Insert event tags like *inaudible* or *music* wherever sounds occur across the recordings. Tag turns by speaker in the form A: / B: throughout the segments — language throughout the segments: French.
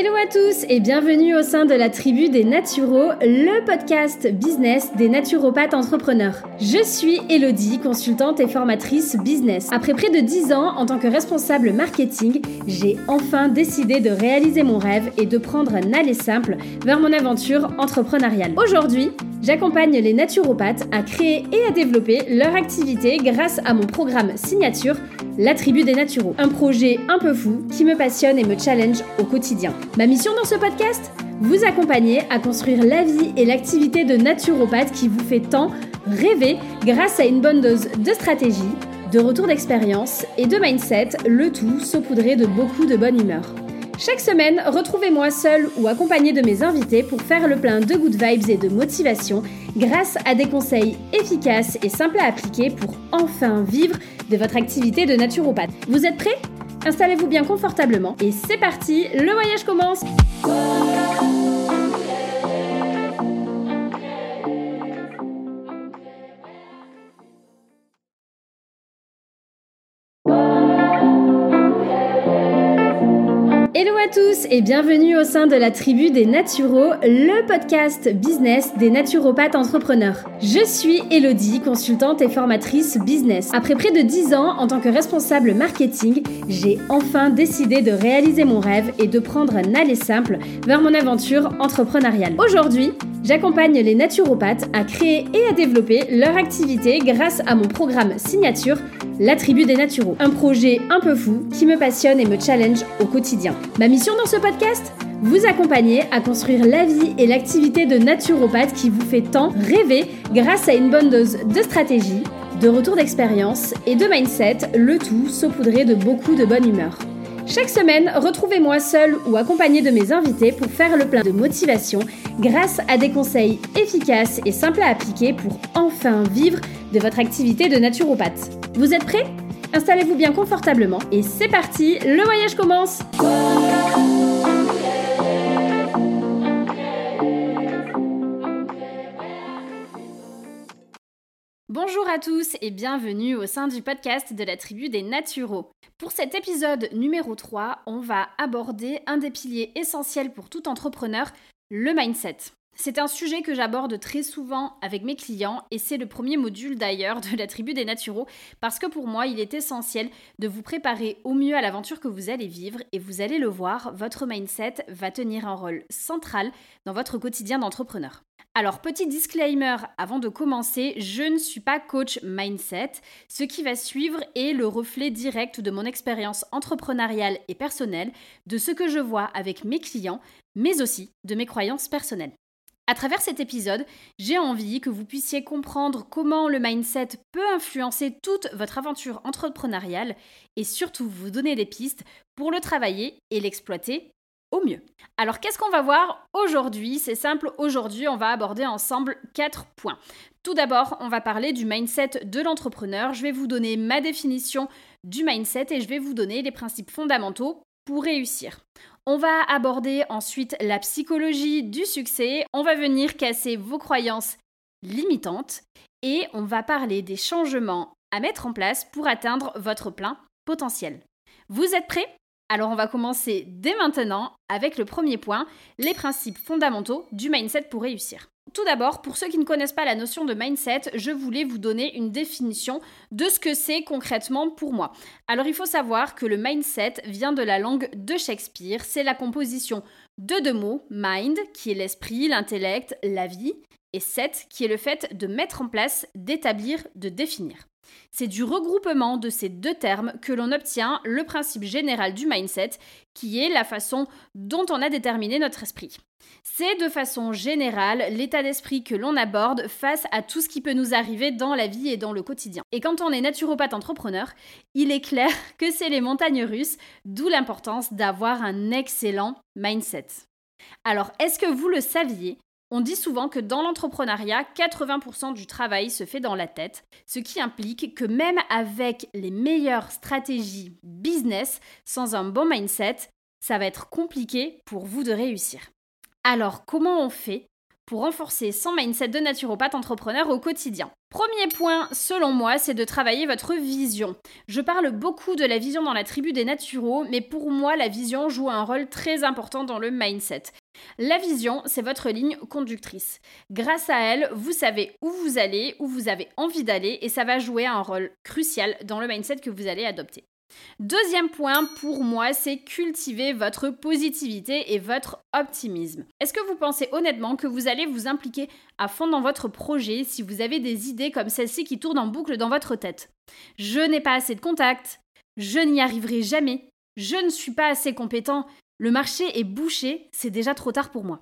A: Ele Hello à tous et bienvenue au sein de la tribu des Naturaux, le podcast business des naturopathes entrepreneurs. Je suis Elodie, consultante et formatrice business. Après près de 10 ans en tant que responsable marketing, j'ai enfin décidé de réaliser mon rêve et de prendre un aller simple vers mon aventure entrepreneuriale. Aujourd'hui, J'accompagne les naturopathes à créer et à développer leur activité grâce à mon programme signature, La Tribu des Naturaux. Un projet un peu fou qui me passionne et me challenge au quotidien. Mission dans ce podcast Vous accompagner à construire la vie et l'activité de naturopathe qui vous fait tant rêver grâce à une bonne dose de stratégie, de retour d'expérience et de mindset, le tout saupoudré de beaucoup de bonne humeur. Chaque semaine, retrouvez-moi seul ou accompagné de mes invités pour faire le plein de good vibes et de motivation grâce à des conseils efficaces et simples à appliquer pour enfin vivre de votre activité de naturopathe. Vous êtes prêts? Installez-vous bien confortablement et c'est parti, le voyage commence et bienvenue au sein de la tribu des Naturaux, le podcast business des naturopathes entrepreneurs. Je suis Elodie, consultante et formatrice business. Après près de 10 ans en tant que responsable marketing, j'ai enfin décidé de réaliser mon rêve et de prendre un aller simple vers mon aventure entrepreneuriale. Aujourd'hui, j'accompagne les naturopathes à créer et à développer leur activité grâce à mon programme signature la Tribu des Naturaux, un projet un peu fou qui me passionne et me challenge au quotidien. Ma mission dans ce podcast vous accompagner à construire la vie et l'activité de naturopathe qui vous fait tant rêver grâce à une bonne dose de stratégie, de retour d'expérience et de mindset, le tout saupoudré de beaucoup de bonne humeur. Chaque semaine, retrouvez-moi seul ou accompagné de mes invités pour faire le plein de motivation grâce à des conseils efficaces et simples à appliquer pour enfin vivre de votre activité de naturopathe. Vous êtes prêts? Installez-vous bien confortablement et c'est parti, le voyage commence Bonjour à tous et bienvenue au sein du podcast de la tribu des Naturaux. Pour cet épisode numéro 3, on va aborder un des piliers essentiels pour tout entrepreneur, le mindset. C'est un sujet que j'aborde très souvent avec mes clients et c'est le premier module d'ailleurs de la tribu des naturaux parce que pour moi il est essentiel de vous préparer au mieux à l'aventure que vous allez vivre et vous allez le voir, votre mindset va tenir un rôle central dans votre quotidien d'entrepreneur. Alors petit disclaimer avant de commencer, je ne suis pas coach mindset. Ce qui va suivre est le reflet direct de mon expérience entrepreneuriale et personnelle, de ce que je vois avec mes clients, mais aussi de mes croyances personnelles. À travers cet épisode, j'ai envie que vous puissiez comprendre comment le mindset peut influencer toute votre aventure entrepreneuriale et surtout vous donner des pistes pour le travailler et l'exploiter au mieux. Alors qu'est-ce qu'on va voir aujourd'hui? C'est simple, aujourd'hui on va aborder ensemble quatre points. Tout d'abord, on va parler du mindset de l'entrepreneur. Je vais vous donner ma définition du mindset et je vais vous donner les principes fondamentaux pour réussir. On va aborder ensuite la psychologie du succès, on va venir casser vos croyances limitantes et on va parler des changements à mettre en place pour atteindre votre plein potentiel. Vous êtes prêts? Alors on va commencer dès maintenant avec le premier point, les principes fondamentaux du mindset pour réussir. Tout d'abord, pour ceux qui ne connaissent pas la notion de mindset, je voulais vous donner une définition de ce que c'est concrètement pour moi. Alors il faut savoir que le mindset vient de la langue de Shakespeare, c'est la composition de deux mots, mind, qui est l'esprit, l'intellect, la vie, et set, qui est le fait de mettre en place, d'établir, de définir. C'est du regroupement de ces deux termes que l'on obtient le principe général du mindset, qui est la façon dont on a déterminé notre esprit. C'est de façon générale l'état d'esprit que l'on aborde face à tout ce qui peut nous arriver dans la vie et dans le quotidien. Et quand on est naturopathe entrepreneur, il est clair *laughs* que c'est les montagnes russes, d'où l'importance d'avoir un excellent mindset. Alors, est-ce que vous le saviez on dit souvent que dans l'entrepreneuriat, 80% du travail se fait dans la tête, ce qui implique que même avec les meilleures stratégies business, sans un bon mindset, ça va être compliqué pour vous de réussir. Alors comment on fait pour renforcer son mindset de naturopathe entrepreneur au quotidien. Premier point, selon moi, c'est de travailler votre vision. Je parle beaucoup de la vision dans la tribu des naturaux, mais pour moi, la vision joue un rôle très important dans le mindset. La vision, c'est votre ligne conductrice. Grâce à elle, vous savez où vous allez, où vous avez envie d'aller, et ça va jouer un rôle crucial dans le mindset que vous allez adopter. Deuxième point pour moi, c'est cultiver votre positivité et votre optimisme. Est-ce que vous pensez honnêtement que vous allez vous impliquer à fond dans votre projet si vous avez des idées comme celle-ci qui tournent en boucle dans votre tête? Je n'ai pas assez de contacts, je n'y arriverai jamais, je ne suis pas assez compétent, le marché est bouché, c'est déjà trop tard pour moi.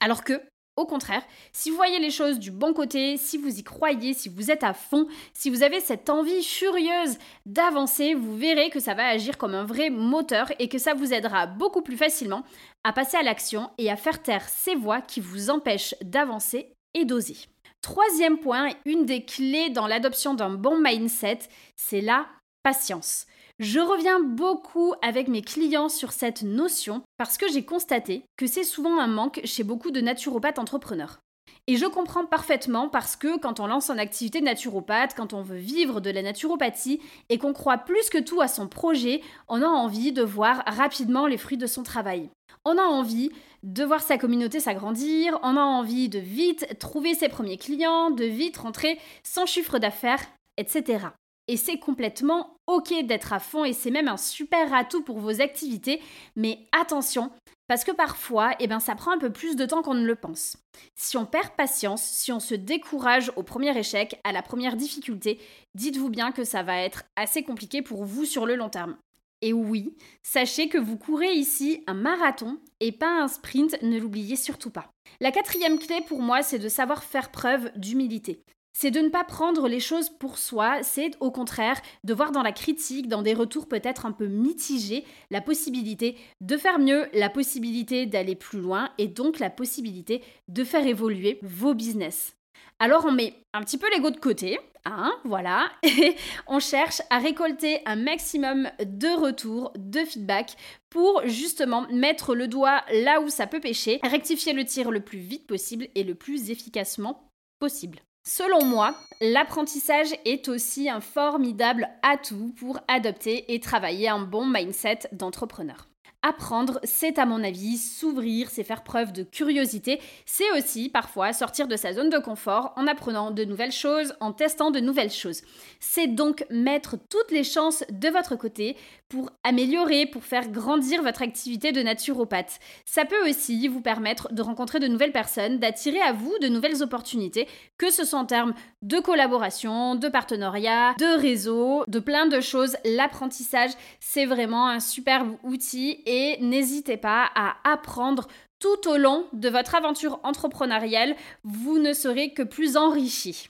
A: Alors que, au contraire, si vous voyez les choses du bon côté, si vous y croyez, si vous êtes à fond, si vous avez cette envie furieuse d'avancer, vous verrez que ça va agir comme un vrai moteur et que ça vous aidera beaucoup plus facilement à passer à l'action et à faire taire ces voix qui vous empêchent d'avancer et d'oser. Troisième point, une des clés dans l'adoption d'un bon mindset, c'est la patience. Je reviens beaucoup avec mes clients sur cette notion parce que j'ai constaté que c'est souvent un manque chez beaucoup de naturopathes entrepreneurs. Et je comprends parfaitement parce que quand on lance une activité naturopathe, quand on veut vivre de la naturopathie et qu'on croit plus que tout à son projet, on a envie de voir rapidement les fruits de son travail. On a envie de voir sa communauté s'agrandir, on a envie de vite trouver ses premiers clients, de vite rentrer son chiffre d'affaires, etc. Et c'est complètement ok d'être à fond et c'est même un super atout pour vos activités. Mais attention, parce que parfois, eh ben, ça prend un peu plus de temps qu'on ne le pense. Si on perd patience, si on se décourage au premier échec, à la première difficulté, dites-vous bien que ça va être assez compliqué pour vous sur le long terme. Et oui, sachez que vous courez ici un marathon et pas un sprint, ne l'oubliez surtout pas. La quatrième clé pour moi, c'est de savoir faire preuve d'humilité c'est de ne pas prendre les choses pour soi, c'est au contraire de voir dans la critique, dans des retours peut-être un peu mitigés, la possibilité de faire mieux, la possibilité d'aller plus loin et donc la possibilité de faire évoluer vos business. Alors on met un petit peu l'ego de côté, hein, voilà, *laughs* et on cherche à récolter un maximum de retours, de feedback pour justement mettre le doigt là où ça peut pêcher, rectifier le tir le plus vite possible et le plus efficacement possible. Selon moi, l'apprentissage est aussi un formidable atout pour adopter et travailler un bon mindset d'entrepreneur. Apprendre, c'est à mon avis s'ouvrir, c'est faire preuve de curiosité, c'est aussi parfois sortir de sa zone de confort en apprenant de nouvelles choses, en testant de nouvelles choses. C'est donc mettre toutes les chances de votre côté pour améliorer, pour faire grandir votre activité de naturopathe. Ça peut aussi vous permettre de rencontrer de nouvelles personnes, d'attirer à vous de nouvelles opportunités, que ce soit en termes de collaboration, de partenariat, de réseau, de plein de choses. L'apprentissage, c'est vraiment un superbe outil et n'hésitez pas à apprendre tout au long de votre aventure entrepreneuriale, vous ne serez que plus enrichi.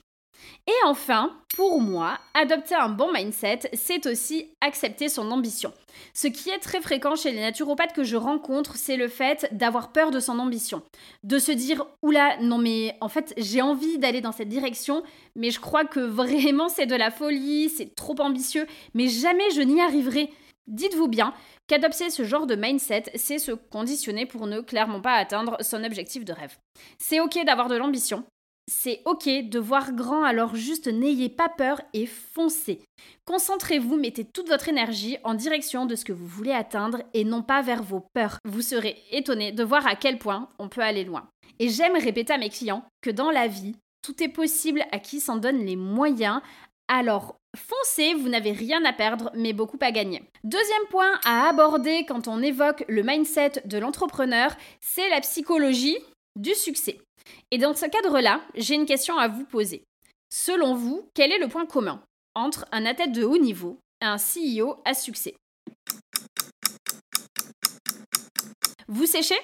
A: Et enfin, pour moi, adopter un bon mindset, c'est aussi accepter son ambition. Ce qui est très fréquent chez les naturopathes que je rencontre, c'est le fait d'avoir peur de son ambition. De se dire, oula, non mais en fait j'ai envie d'aller dans cette direction, mais je crois que vraiment c'est de la folie, c'est trop ambitieux, mais jamais je n'y arriverai. Dites-vous bien qu'adopter ce genre de mindset, c'est se conditionner pour ne clairement pas atteindre son objectif de rêve. C'est ok d'avoir de l'ambition, c'est ok de voir grand, alors juste n'ayez pas peur et foncez. Concentrez-vous, mettez toute votre énergie en direction de ce que vous voulez atteindre et non pas vers vos peurs. Vous serez étonné de voir à quel point on peut aller loin. Et j'aime répéter à mes clients que dans la vie, tout est possible à qui s'en donne les moyens. Alors foncez, vous n'avez rien à perdre mais beaucoup à gagner. Deuxième point à aborder quand on évoque le mindset de l'entrepreneur, c'est la psychologie du succès. Et dans ce cadre-là, j'ai une question à vous poser. Selon vous, quel est le point commun entre un athlète de haut niveau et un CEO à succès? Vous séchez?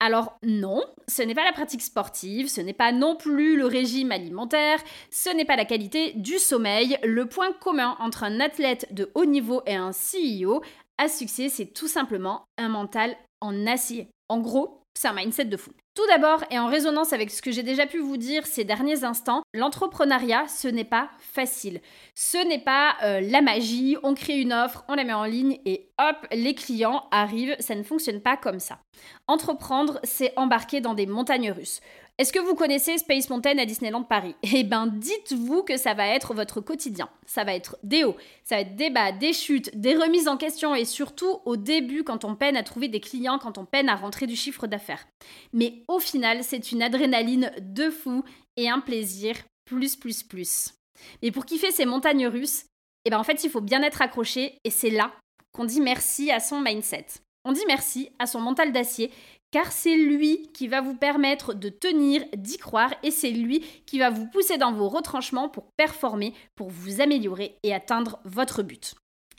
A: Alors non, ce n'est pas la pratique sportive, ce n'est pas non plus le régime alimentaire, ce n'est pas la qualité du sommeil. Le point commun entre un athlète de haut niveau et un CEO à succès, c'est tout simplement un mental en acier. En gros, c'est un mindset de fou. Tout d'abord, et en résonance avec ce que j'ai déjà pu vous dire ces derniers instants, l'entrepreneuriat, ce n'est pas facile. Ce n'est pas euh, la magie, on crée une offre, on la met en ligne et hop, les clients arrivent. Ça ne fonctionne pas comme ça. Entreprendre, c'est embarquer dans des montagnes russes. Est-ce que vous connaissez Space Mountain à Disneyland Paris? Eh bien, dites-vous que ça va être votre quotidien. Ça va être des hauts, ça va être des bas, des chutes, des remises en question et surtout au début quand on peine à trouver des clients, quand on peine à rentrer du chiffre d'affaires. Mais au final, c'est une adrénaline de fou et un plaisir plus plus plus. Mais pour kiffer ces montagnes russes, eh ben en fait, il faut bien être accroché et c'est là qu'on dit merci à son mindset. On dit merci à son mental d'acier car c'est lui qui va vous permettre de tenir, d'y croire, et c'est lui qui va vous pousser dans vos retranchements pour performer, pour vous améliorer et atteindre votre but.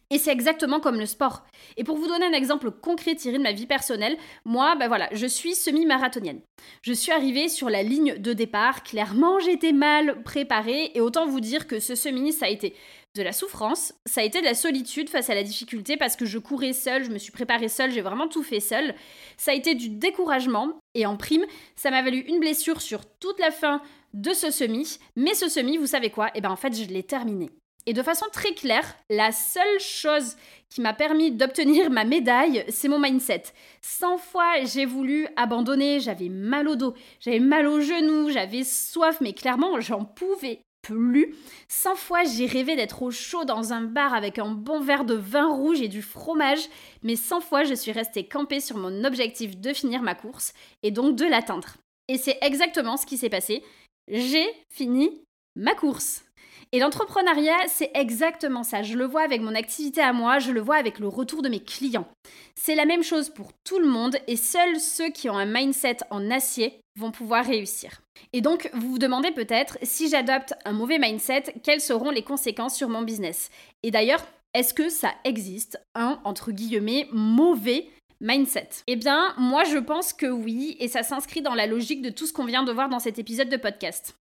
A: Et c'est exactement comme le sport. Et pour vous donner un exemple concret tiré de ma vie personnelle, moi, ben voilà, je suis semi-marathonienne. Je suis arrivée sur la ligne de départ, clairement j'étais mal préparée, et autant vous dire que ce semi, ça a été de la souffrance, ça a été de la solitude face à la difficulté parce que je courais seule, je me suis préparée seule, j'ai vraiment tout fait seule. Ça a été du découragement et en prime, ça m'a valu une blessure sur toute la fin de ce semi. Mais ce semi, vous savez quoi? Eh ben en fait, je l'ai terminé. Et de façon très claire, la seule chose qui m'a permis d'obtenir ma médaille, c'est mon mindset. 100 fois j'ai voulu abandonner, j'avais mal au dos, j'avais mal aux genoux, j'avais soif, mais clairement j'en pouvais plus. 100 fois j'ai rêvé d'être au chaud dans un bar avec un bon verre de vin rouge et du fromage, mais 100 fois je suis restée campée sur mon objectif de finir ma course et donc de l'atteindre. Et c'est exactement ce qui s'est passé. J'ai fini ma course. Et l'entrepreneuriat, c'est exactement ça. Je le vois avec mon activité à moi, je le vois avec le retour de mes clients. C'est la même chose pour tout le monde et seuls ceux qui ont un mindset en acier vont pouvoir réussir. Et donc, vous vous demandez peut-être, si j'adopte un mauvais mindset, quelles seront les conséquences sur mon business? Et d'ailleurs, est-ce que ça existe un, entre guillemets, mauvais mindset? Eh bien, moi je pense que oui, et ça s'inscrit dans la logique de tout ce qu'on vient de voir dans cet épisode de podcast.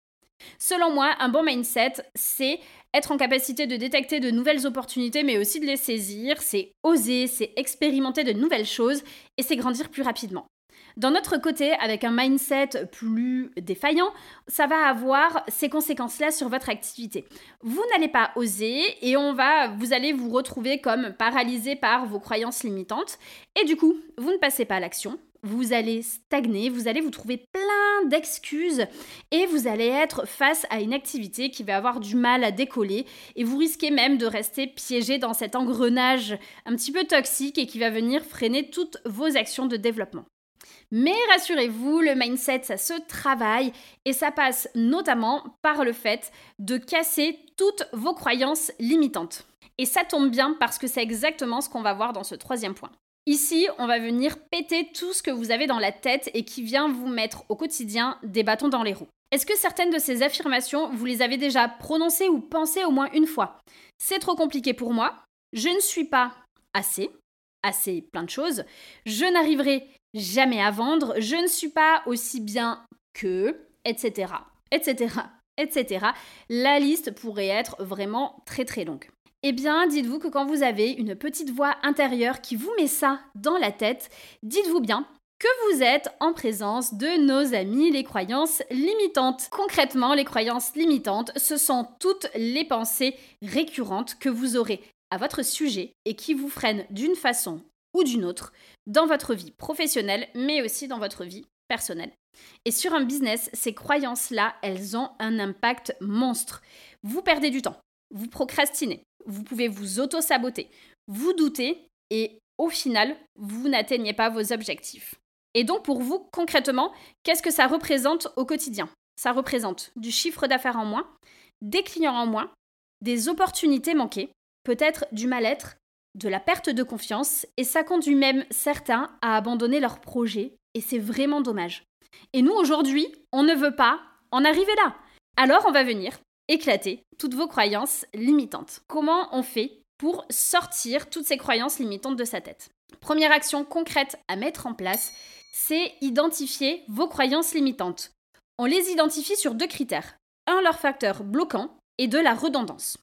A: Selon moi, un bon mindset, c'est être en capacité de détecter de nouvelles opportunités, mais aussi de les saisir, c'est oser, c'est expérimenter de nouvelles choses, et c'est grandir plus rapidement. D'un autre côté, avec un mindset plus défaillant, ça va avoir ces conséquences-là sur votre activité. Vous n'allez pas oser et on va, vous allez vous retrouver comme paralysé par vos croyances limitantes et du coup, vous ne passez pas à l'action, vous allez stagner, vous allez vous trouver plein d'excuses et vous allez être face à une activité qui va avoir du mal à décoller et vous risquez même de rester piégé dans cet engrenage un petit peu toxique et qui va venir freiner toutes vos actions de développement. Mais rassurez-vous, le mindset, ça se travaille et ça passe notamment par le fait de casser toutes vos croyances limitantes. Et ça tombe bien parce que c'est exactement ce qu'on va voir dans ce troisième point. Ici, on va venir péter tout ce que vous avez dans la tête et qui vient vous mettre au quotidien des bâtons dans les roues. Est-ce que certaines de ces affirmations, vous les avez déjà prononcées ou pensées au moins une fois? C'est trop compliqué pour moi, je ne suis pas assez, assez plein de choses, je n'arriverai jamais à vendre, je ne suis pas aussi bien que, etc., etc., etc. La liste pourrait être vraiment très très longue. Eh bien, dites-vous que quand vous avez une petite voix intérieure qui vous met ça dans la tête, dites-vous bien que vous êtes en présence de nos amis les croyances limitantes. Concrètement, les croyances limitantes, ce sont toutes les pensées récurrentes que vous aurez à votre sujet et qui vous freinent d'une façon ou d'une autre dans votre vie professionnelle, mais aussi dans votre vie personnelle. Et sur un business, ces croyances-là, elles ont un impact monstre. Vous perdez du temps, vous procrastinez, vous pouvez vous auto-saboter, vous douter et au final, vous n'atteignez pas vos objectifs. Et donc pour vous, concrètement, qu'est-ce que ça représente au quotidien? Ça représente du chiffre d'affaires en moins, des clients en moins, des opportunités manquées, peut-être du mal-être, de la perte de confiance, et ça conduit même certains à abandonner leur projet, et c'est vraiment dommage. Et nous, aujourd'hui, on ne veut pas en arriver là. Alors on va venir éclater toutes vos croyances limitantes. Comment on fait pour sortir toutes ces croyances limitantes de sa tête? Première action concrète à mettre en place, c'est identifier vos croyances limitantes. On les identifie sur deux critères. Un, leur facteur bloquant et deux, la redondance.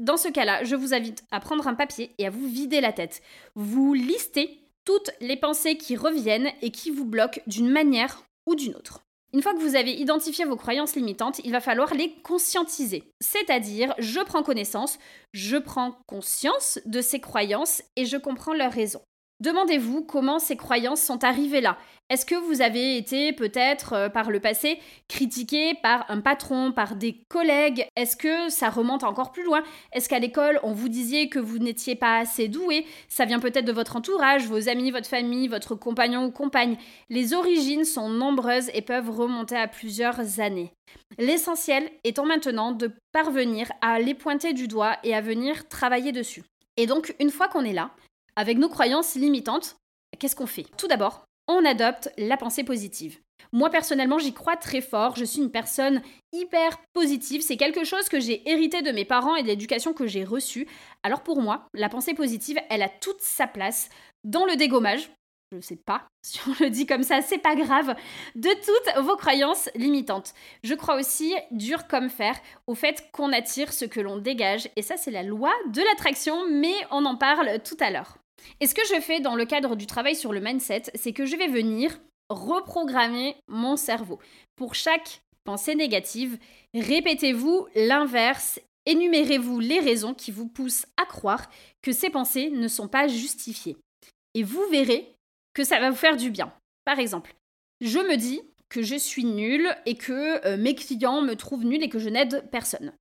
A: Dans ce cas-là, je vous invite à prendre un papier et à vous vider la tête. Vous listez toutes les pensées qui reviennent et qui vous bloquent d'une manière ou d'une autre. Une fois que vous avez identifié vos croyances limitantes, il va falloir les conscientiser. C'est-à-dire, je prends connaissance, je prends conscience de ces croyances et je comprends leurs raisons. Demandez-vous comment ces croyances sont arrivées là. Est-ce que vous avez été peut-être euh, par le passé critiqué par un patron, par des collègues? Est-ce que ça remonte encore plus loin? Est-ce qu'à l'école on vous disait que vous n'étiez pas assez doué? Ça vient peut-être de votre entourage, vos amis, votre famille, votre compagnon ou compagne. Les origines sont nombreuses et peuvent remonter à plusieurs années. L'essentiel étant maintenant de parvenir à les pointer du doigt et à venir travailler dessus. Et donc une fois qu'on est là, avec nos croyances limitantes, qu'est-ce qu'on fait? Tout d'abord, on adopte la pensée positive. Moi personnellement, j'y crois très fort. Je suis une personne hyper positive. C'est quelque chose que j'ai hérité de mes parents et de l'éducation que j'ai reçue. Alors pour moi, la pensée positive, elle a toute sa place dans le dégommage. Je ne sais pas *laughs* si on le dit comme ça, c'est pas grave, de toutes vos croyances limitantes. Je crois aussi, dur comme fer, au fait qu'on attire ce que l'on dégage. Et ça, c'est la loi de l'attraction, mais on en parle tout à l'heure. Et ce que je fais dans le cadre du travail sur le mindset, c'est que je vais venir reprogrammer mon cerveau. Pour chaque pensée négative, répétez-vous l'inverse, énumérez-vous les raisons qui vous poussent à croire que ces pensées ne sont pas justifiées. Et vous verrez que ça va vous faire du bien. Par exemple, je me dis que je suis nulle et que euh, mes clients me trouvent nulle et que je n'aide personne.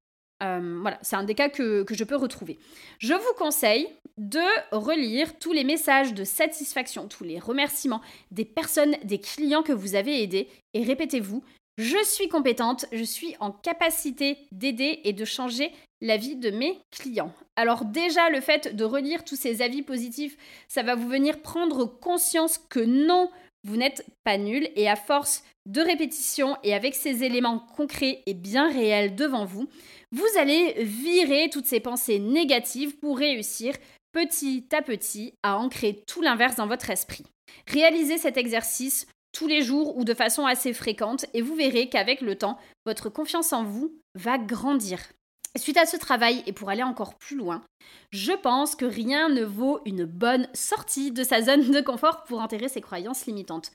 A: Euh, voilà, c'est un des cas que, que, je peux retrouver. Je vous conseille de relire tous les messages de satisfaction, tous les remerciements des personnes, des clients que vous avez aidés et répétez-vous, je suis compétente, je suis en capacité d'aider et de changer la vie de mes clients. Alors déjà, le fait de relire tous ces avis positifs, ça va vous venir prendre conscience que non, vous n'êtes pas nul et à force de répétition et avec ces éléments concrets et bien réels devant vous, vous allez virer toutes ces pensées négatives pour réussir petit à petit à ancrer tout l'inverse dans votre esprit. Réalisez cet exercice tous les jours ou de façon assez fréquente et vous verrez qu'avec le temps, votre confiance en vous va grandir. Suite à ce travail, et pour aller encore plus loin, je pense que rien ne vaut une bonne sortie de sa zone de confort pour enterrer ses croyances limitantes.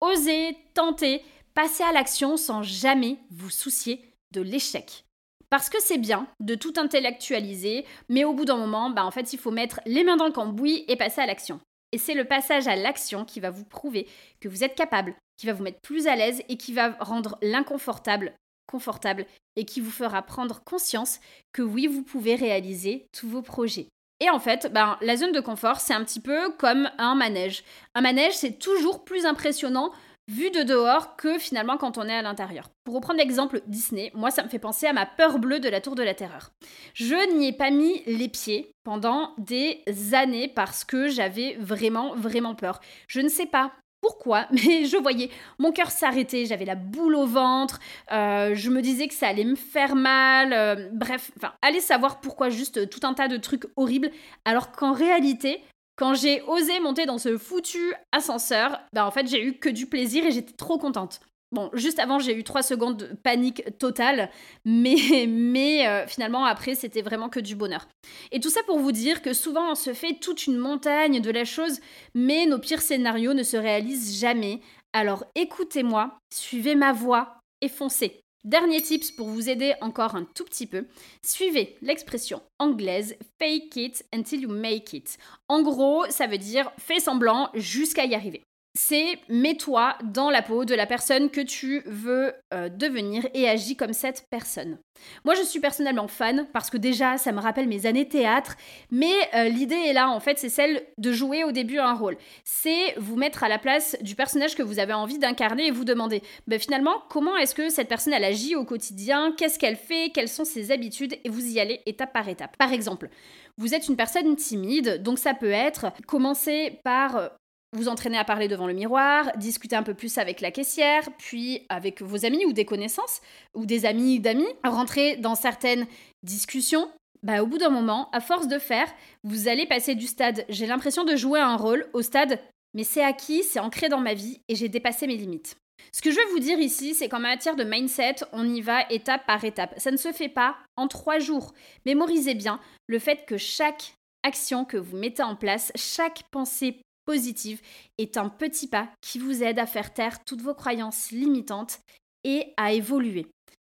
A: Osez, tentez, passez à l'action sans jamais vous soucier de l'échec. Parce que c'est bien de tout intellectualiser, mais au bout d'un moment, bah en fait, il faut mettre les mains dans le cambouis et passer à l'action. Et c'est le passage à l'action qui va vous prouver que vous êtes capable, qui va vous mettre plus à l'aise et qui va rendre l'inconfortable confortable et qui vous fera prendre conscience que oui, vous pouvez réaliser tous vos projets. Et en fait, ben, la zone de confort, c'est un petit peu comme un manège. Un manège, c'est toujours plus impressionnant vu de dehors que finalement quand on est à l'intérieur. Pour reprendre l'exemple Disney, moi ça me fait penser à ma peur bleue de la tour de la terreur. Je n'y ai pas mis les pieds pendant des années parce que j'avais vraiment vraiment peur. Je ne sais pas pourquoi, *laughs* mais je voyais mon cœur s'arrêter, j'avais la boule au ventre, euh, je me disais que ça allait me faire mal, euh, bref, enfin, allez savoir pourquoi juste tout un tas de trucs horribles, alors qu'en réalité, quand j'ai osé monter dans ce foutu ascenseur, bah en fait j'ai eu que du plaisir et j'étais trop contente. Bon, juste avant, j'ai eu trois secondes de panique totale, *laughs* mais, mais euh, finalement, après, c'était vraiment que du bonheur. Et tout ça pour vous dire que souvent, on se fait toute une montagne de la chose, mais nos pires scénarios ne se réalisent jamais. Alors écoutez-moi, suivez ma voix et foncez. Dernier tips pour vous aider encore un tout petit peu, suivez l'expression anglaise fake it until you make it. En gros, ça veut dire fais semblant jusqu'à y arriver c'est mets-toi dans la peau de la personne que tu veux euh, devenir et agis comme cette personne. Moi, je suis personnellement fan parce que déjà, ça me rappelle mes années théâtre, mais euh, l'idée est là, en fait, c'est celle de jouer au début un rôle. C'est vous mettre à la place du personnage que vous avez envie d'incarner et vous demander, ben, finalement, comment est-ce que cette personne, agit au quotidien, qu'est-ce qu'elle fait, quelles sont ses habitudes, et vous y allez étape par étape. Par exemple, vous êtes une personne timide, donc ça peut être commencer par euh, vous entraîner à parler devant le miroir, discuter un peu plus avec la caissière, puis avec vos amis ou des connaissances, ou des amis d'amis, rentrer dans certaines discussions. Bah, au bout d'un moment, à force de faire, vous allez passer du stade j'ai l'impression de jouer un rôle au stade mais c'est acquis, c'est ancré dans ma vie et j'ai dépassé mes limites. Ce que je veux vous dire ici, c'est qu'en matière de mindset, on y va étape par étape. Ça ne se fait pas en trois jours. Mémorisez bien le fait que chaque action que vous mettez en place, chaque pensée positive est un petit pas qui vous aide à faire taire toutes vos croyances limitantes et à évoluer.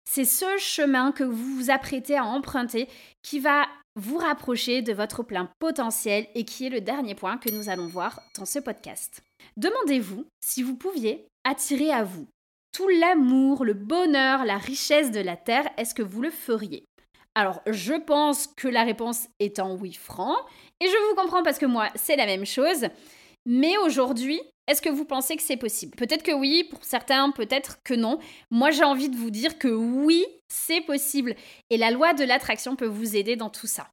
A: C'est ce chemin que vous vous apprêtez à emprunter qui va vous rapprocher de votre plein potentiel et qui est le dernier point que nous allons voir dans ce podcast. Demandez-vous si vous pouviez attirer à vous tout l'amour, le bonheur, la richesse de la Terre, est-ce que vous le feriez? Alors, je pense que la réponse est en oui franc, et je vous comprends parce que moi, c'est la même chose. Mais aujourd'hui, est-ce que vous pensez que c'est possible? Peut-être que oui, pour certains, peut-être que non. Moi, j'ai envie de vous dire que oui, c'est possible. Et la loi de l'attraction peut vous aider dans tout ça.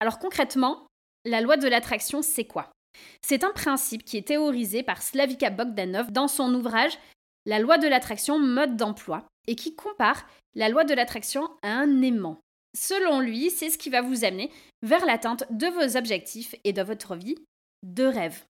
A: Alors concrètement, la loi de l'attraction, c'est quoi? C'est un principe qui est théorisé par Slavika Bogdanov dans son ouvrage La loi de l'attraction, mode d'emploi, et qui compare la loi de l'attraction à un aimant. Selon lui, c'est ce qui va vous amener vers l'atteinte de vos objectifs et de votre vie de rêve.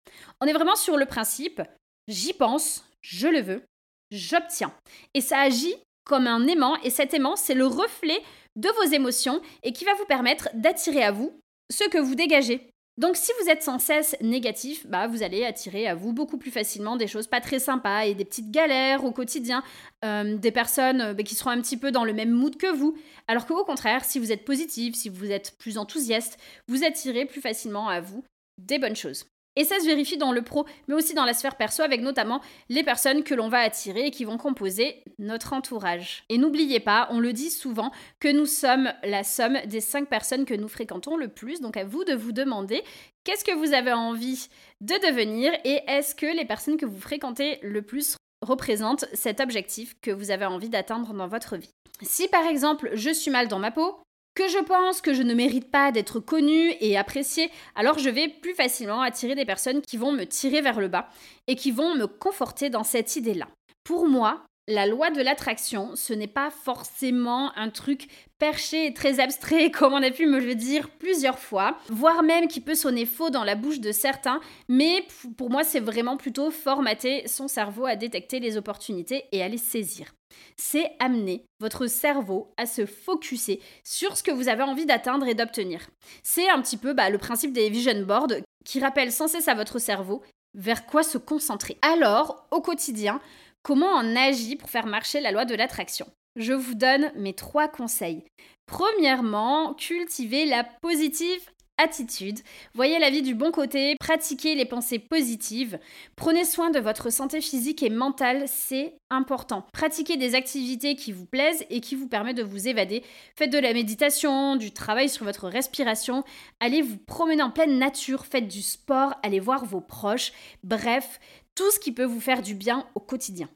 A: On est vraiment sur le principe j'y pense, je le veux, j'obtiens. Et ça agit comme un aimant, et cet aimant, c'est le reflet de vos émotions et qui va vous permettre d'attirer à vous ce que vous dégagez. Donc si vous êtes sans cesse négatif, bah vous allez attirer à vous beaucoup plus facilement des choses pas très sympas et des petites galères au quotidien, euh, des personnes euh, bah, qui seront un petit peu dans le même mood que vous. Alors qu'au contraire, si vous êtes positif, si vous êtes plus enthousiaste, vous attirez plus facilement à vous des bonnes choses. Et ça se vérifie dans le pro, mais aussi dans la sphère perso, avec notamment les personnes que l'on va attirer et qui vont composer notre entourage. Et n'oubliez pas, on le dit souvent, que nous sommes la somme des cinq personnes que nous fréquentons le plus. Donc à vous de vous demander qu'est-ce que vous avez envie de devenir et est-ce que les personnes que vous fréquentez le plus représentent cet objectif que vous avez envie d'atteindre dans votre vie? Si par exemple je suis mal dans ma peau, que je pense que je ne mérite pas d'être connue et appréciée, alors je vais plus facilement attirer des personnes qui vont me tirer vers le bas et qui vont me conforter dans cette idée-là. Pour moi, la loi de l'attraction, ce n'est pas forcément un truc perché et très abstrait, *laughs* comme on a pu me le dire plusieurs fois, voire même qui peut sonner faux dans la bouche de certains, mais pour moi, c'est vraiment plutôt formater son cerveau à détecter les opportunités et à les saisir. C'est amener votre cerveau à se focuser sur ce que vous avez envie d'atteindre et d'obtenir. C'est un petit peu bah, le principe des vision boards qui rappelle sans cesse à votre cerveau vers quoi se concentrer. Alors, au quotidien, Comment on agit pour faire marcher la loi de l'attraction Je vous donne mes trois conseils. Premièrement, cultivez la positive attitude. Voyez la vie du bon côté, pratiquez les pensées positives. Prenez soin de votre santé physique et mentale, c'est important. Pratiquez des activités qui vous plaisent et qui vous permettent de vous évader. Faites de la méditation, du travail sur votre respiration, allez vous promener en pleine nature, faites du sport, allez voir vos proches. Bref, tout ce qui peut vous faire du bien au quotidien.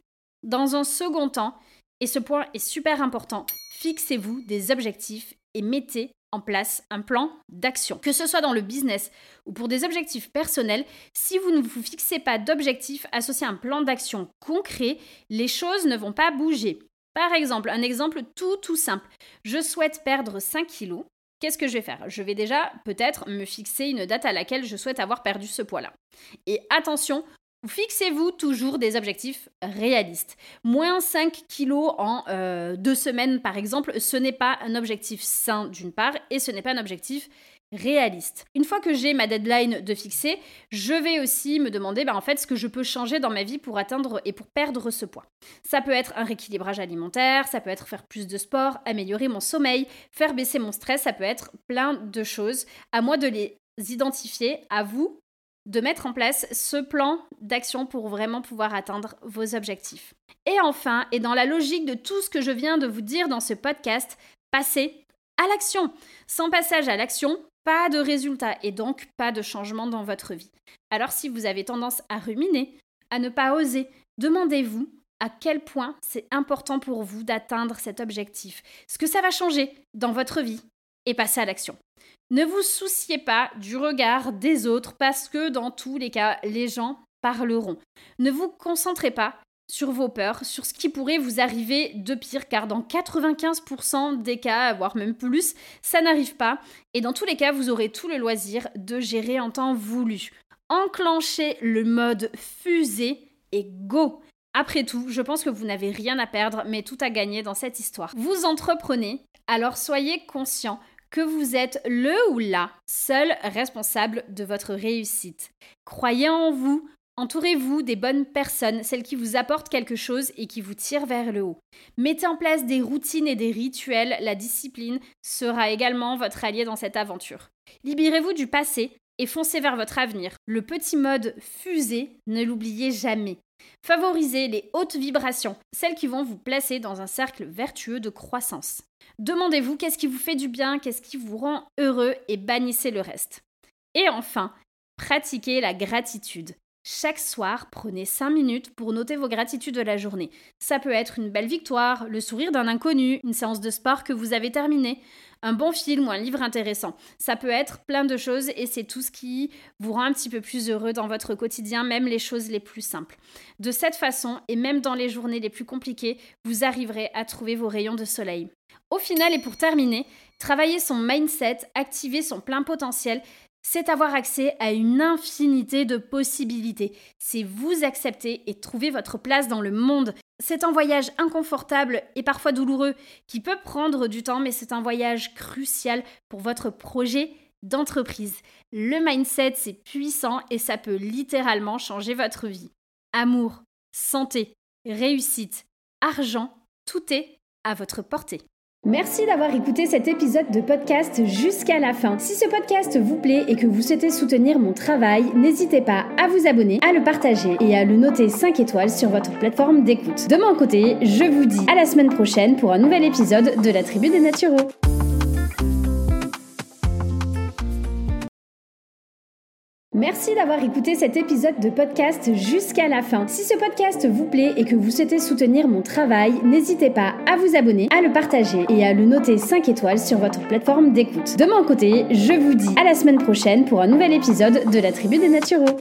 A: Dans un second temps, et ce point est super important, fixez-vous des objectifs et mettez en place un plan d'action. Que ce soit dans le business ou pour des objectifs personnels, si vous ne vous fixez pas d'objectifs associés à un plan d'action concret, les choses ne vont pas bouger. Par exemple, un exemple tout tout simple. Je souhaite perdre 5 kilos. Qu'est-ce que je vais faire? Je vais déjà peut-être me fixer une date à laquelle je souhaite avoir perdu ce poids-là. Et attention, Fixez-vous toujours des objectifs réalistes. Moins 5 kilos en euh, deux semaines, par exemple, ce n'est pas un objectif sain d'une part et ce n'est pas un objectif réaliste. Une fois que j'ai ma deadline de fixer, je vais aussi me demander bah, en fait ce que je peux changer dans ma vie pour atteindre et pour perdre ce poids. Ça peut être un rééquilibrage alimentaire, ça peut être faire plus de sport, améliorer mon sommeil, faire baisser mon stress, ça peut être plein de choses. À moi de les identifier, à vous de mettre en place ce plan d'action pour vraiment pouvoir atteindre vos objectifs. Et enfin, et dans la logique de tout ce que je viens de vous dire dans ce podcast, passez à l'action. Sans passage à l'action, pas de résultat et donc pas de changement dans votre vie. Alors si vous avez tendance à ruminer, à ne pas oser, demandez-vous à quel point c'est important pour vous d'atteindre cet objectif, ce que ça va changer dans votre vie et passez à l'action. Ne vous souciez pas du regard des autres parce que dans tous les cas, les gens parleront. Ne vous concentrez pas sur vos peurs, sur ce qui pourrait vous arriver de pire, car dans 95% des cas, voire même plus, ça n'arrive pas. Et dans tous les cas, vous aurez tout le loisir de gérer en temps voulu. Enclenchez le mode fusée et go après tout, je pense que vous n'avez rien à perdre, mais tout à gagner dans cette histoire. Vous entreprenez, alors soyez conscient que vous êtes le ou la seul responsable de votre réussite. Croyez en vous, Entourez-vous des bonnes personnes, celles qui vous apportent quelque chose et qui vous tirent vers le haut. Mettez en place des routines et des rituels, la discipline sera également votre allié dans cette aventure. Libérez-vous du passé et foncez vers votre avenir. Le petit mode fusée, ne l'oubliez jamais. Favorisez les hautes vibrations, celles qui vont vous placer dans un cercle vertueux de croissance. Demandez-vous qu'est-ce qui vous fait du bien, qu'est-ce qui vous rend heureux et bannissez le reste. Et enfin, pratiquez la gratitude. Chaque soir, prenez 5 minutes pour noter vos gratitudes de la journée. Ça peut être une belle victoire, le sourire d'un inconnu, une séance de sport que vous avez terminée, un bon film ou un livre intéressant. Ça peut être plein de choses et c'est tout ce qui vous rend un petit peu plus heureux dans votre quotidien, même les choses les plus simples. De cette façon, et même dans les journées les plus compliquées, vous arriverez à trouver vos rayons de soleil. Au final et pour terminer, travailler son mindset, activer son plein potentiel, c'est avoir accès à une infinité de possibilités. C'est vous accepter et trouver votre place dans le monde. C'est un voyage inconfortable et parfois douloureux qui peut prendre du temps, mais c'est un voyage crucial pour votre projet d'entreprise. Le mindset, c'est puissant et ça peut littéralement changer votre vie. Amour, santé, réussite, argent, tout est à votre portée.
B: Merci d'avoir écouté cet épisode de podcast jusqu'à la fin. Si ce podcast vous plaît et que vous souhaitez soutenir mon travail, n'hésitez pas à vous abonner, à le partager et à le noter 5 étoiles sur votre plateforme d'écoute. De mon côté, je vous dis à la semaine prochaine pour un nouvel épisode de la Tribu des Naturaux. Merci d'avoir écouté cet épisode de podcast jusqu'à la fin. Si ce podcast vous plaît et que vous souhaitez soutenir mon travail, n'hésitez pas à vous abonner, à le partager et à le noter 5 étoiles sur votre plateforme d'écoute. De mon côté, je vous dis à la semaine prochaine pour un nouvel épisode de la Tribu des Naturaux.